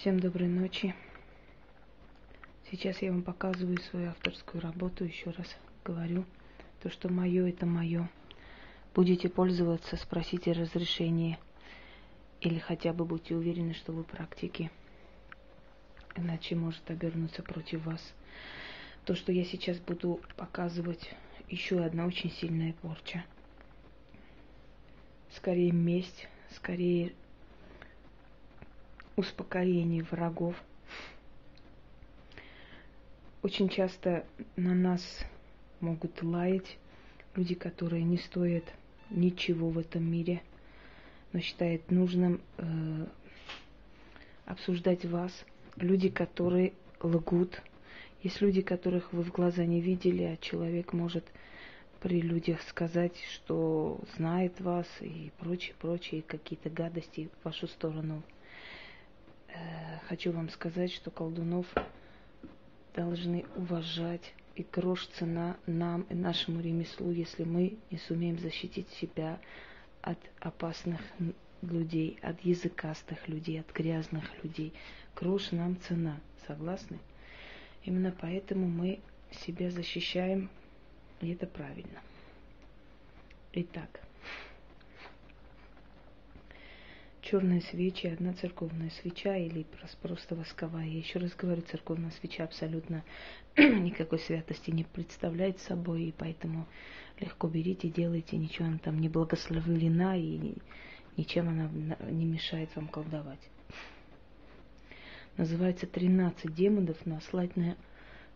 Всем доброй ночи. Сейчас я вам показываю свою авторскую работу. Еще раз говорю, то, что мое, это мое. Будете пользоваться, спросите разрешение. Или хотя бы будьте уверены, что вы практики. Иначе может обернуться против вас. То, что я сейчас буду показывать, еще одна очень сильная порча. Скорее месть, скорее успокоение врагов. Очень часто на нас могут лаять люди, которые не стоят ничего в этом мире, но считают нужным э, обсуждать вас. Люди, которые лгут. Есть люди, которых вы в глаза не видели, а человек может при людях сказать, что знает вас и прочее, прочее, какие-то гадости в вашу сторону хочу вам сказать, что колдунов должны уважать и грош цена нам и нашему ремеслу, если мы не сумеем защитить себя от опасных людей, от языкастых людей, от грязных людей. Грош нам цена, согласны? Именно поэтому мы себя защищаем, и это правильно. Итак, черные свечи, одна церковная свеча или просто восковая. Я еще раз говорю, церковная свеча абсолютно никакой святости не представляет собой, и поэтому легко берите, делайте, ничего она там не благословлена, и ничем она не мешает вам колдовать. Называется 13 демонов наслать на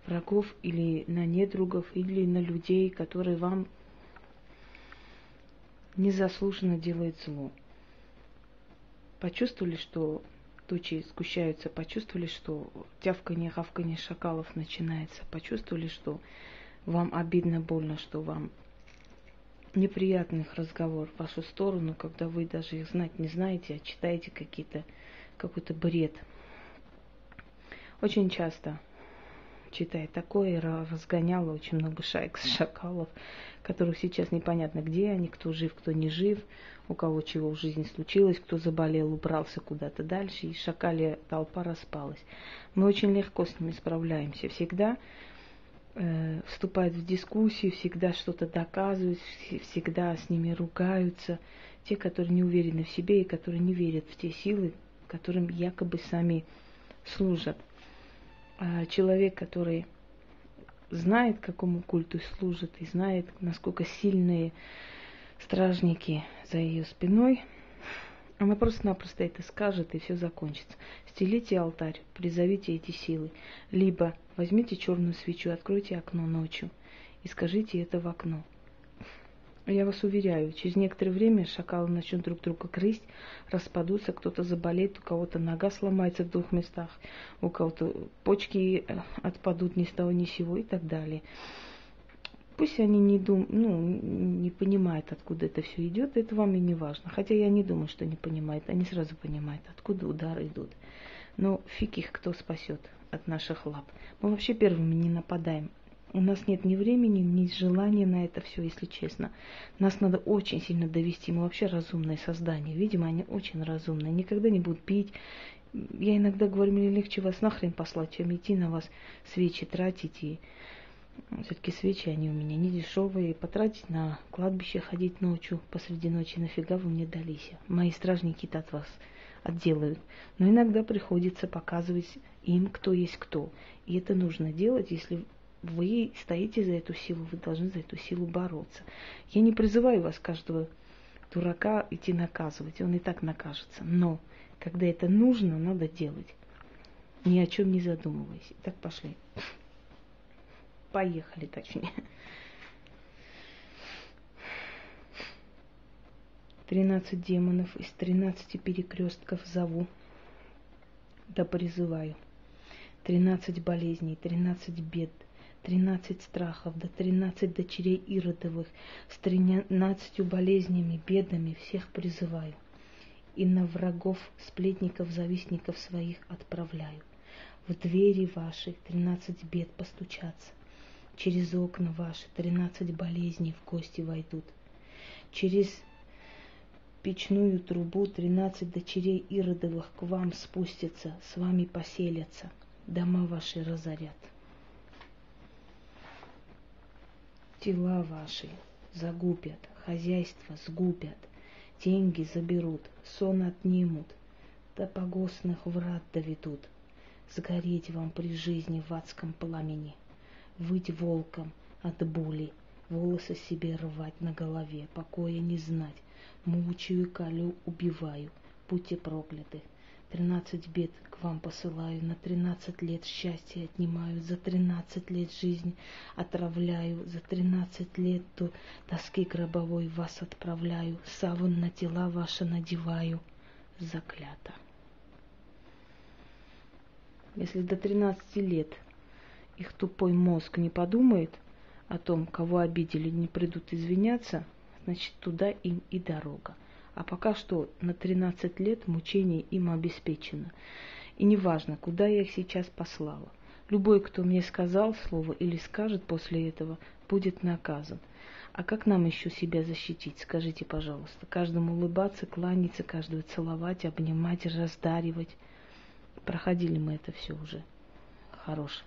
врагов или на недругов, или на людей, которые вам незаслуженно делают зло почувствовали, что тучи сгущаются, почувствовали, что тявканье, хавканье шакалов начинается, почувствовали, что вам обидно, больно, что вам неприятный их разговор в вашу сторону, когда вы даже их знать не знаете, а читаете какие-то, какой-то бред. Очень часто читая такое, разгоняло очень много шайк шакалов, которых сейчас непонятно где они, кто жив, кто не жив, у кого чего в жизни случилось, кто заболел, убрался куда-то дальше, и шакалия толпа распалась. Мы очень легко с ними справляемся. Всегда э, вступают в дискуссию, всегда что-то доказывают, всегда с ними ругаются. Те, которые не уверены в себе и которые не верят в те силы, которым якобы сами служат. А человек, который знает, какому культу служит, и знает, насколько сильные стражники за ее спиной, она просто-напросто это скажет, и все закончится. Стелите алтарь, призовите эти силы. Либо возьмите черную свечу, откройте окно ночью и скажите это в окно. Я вас уверяю, через некоторое время шакалы начнут друг друга грызть, распадутся, кто-то заболеет, у кого-то нога сломается в двух местах, у кого-то почки э, отпадут ни с того ни с сего и так далее. Пусть они не дум, ну, не понимают, откуда это все идет, это вам и не важно. Хотя я не думаю, что они понимают, они сразу понимают, откуда удары идут. Но фиг их кто спасет от наших лап. Мы вообще первыми не нападаем. У нас нет ни времени, ни желания на это все, если честно. Нас надо очень сильно довести. Мы вообще разумное создание. Видимо, они очень разумные. Никогда не будут пить. Я иногда говорю, мне легче вас нахрен послать, чем идти на вас свечи тратить. И все-таки свечи, они у меня не дешевые. Потратить на кладбище, ходить ночью, посреди ночи, нафига вы мне дались? Мои стражники-то от вас отделают. Но иногда приходится показывать им, кто есть кто. И это нужно делать, если вы стоите за эту силу, вы должны за эту силу бороться. Я не призываю вас каждого дурака идти наказывать, он и так накажется. Но когда это нужно, надо делать. Ни о чем не задумываясь. Так пошли. Поехали, точнее. Тринадцать демонов из тринадцати перекрестков зову, да призываю. Тринадцать болезней, тринадцать бед – тринадцать страхов, до тринадцать дочерей Иродовых, с тринадцатью болезнями, бедами всех призываю. И на врагов, сплетников, завистников своих отправляю. В двери ваши тринадцать бед постучаться, через окна ваши тринадцать болезней в гости войдут, через печную трубу тринадцать дочерей Иродовых к вам спустятся, с вами поселятся, дома ваши разорят. Тела ваши загубят, хозяйство сгубят, деньги заберут, сон отнимут, до погостных врат доведут, сгореть вам при жизни в адском пламени, выть волком от боли, волосы себе рвать на голове, покоя не знать, мучаю, колю, убиваю, будьте прокляты. Тринадцать бед к вам посылаю, на тринадцать лет счастье отнимаю, за тринадцать лет жизнь отравляю, за тринадцать лет до тоски гробовой вас отправляю, саван на тела ваши надеваю, заклято. Если до тринадцати лет их тупой мозг не подумает о том, кого обидели, не придут извиняться, значит, туда им и дорога. А пока что на 13 лет мучений им обеспечено. И неважно, куда я их сейчас послала. Любой, кто мне сказал слово или скажет после этого, будет наказан. А как нам еще себя защитить? Скажите, пожалуйста. Каждому улыбаться, кланяться, каждого целовать, обнимать, раздаривать. Проходили мы это все уже. Хорош.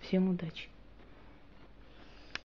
Всем удачи.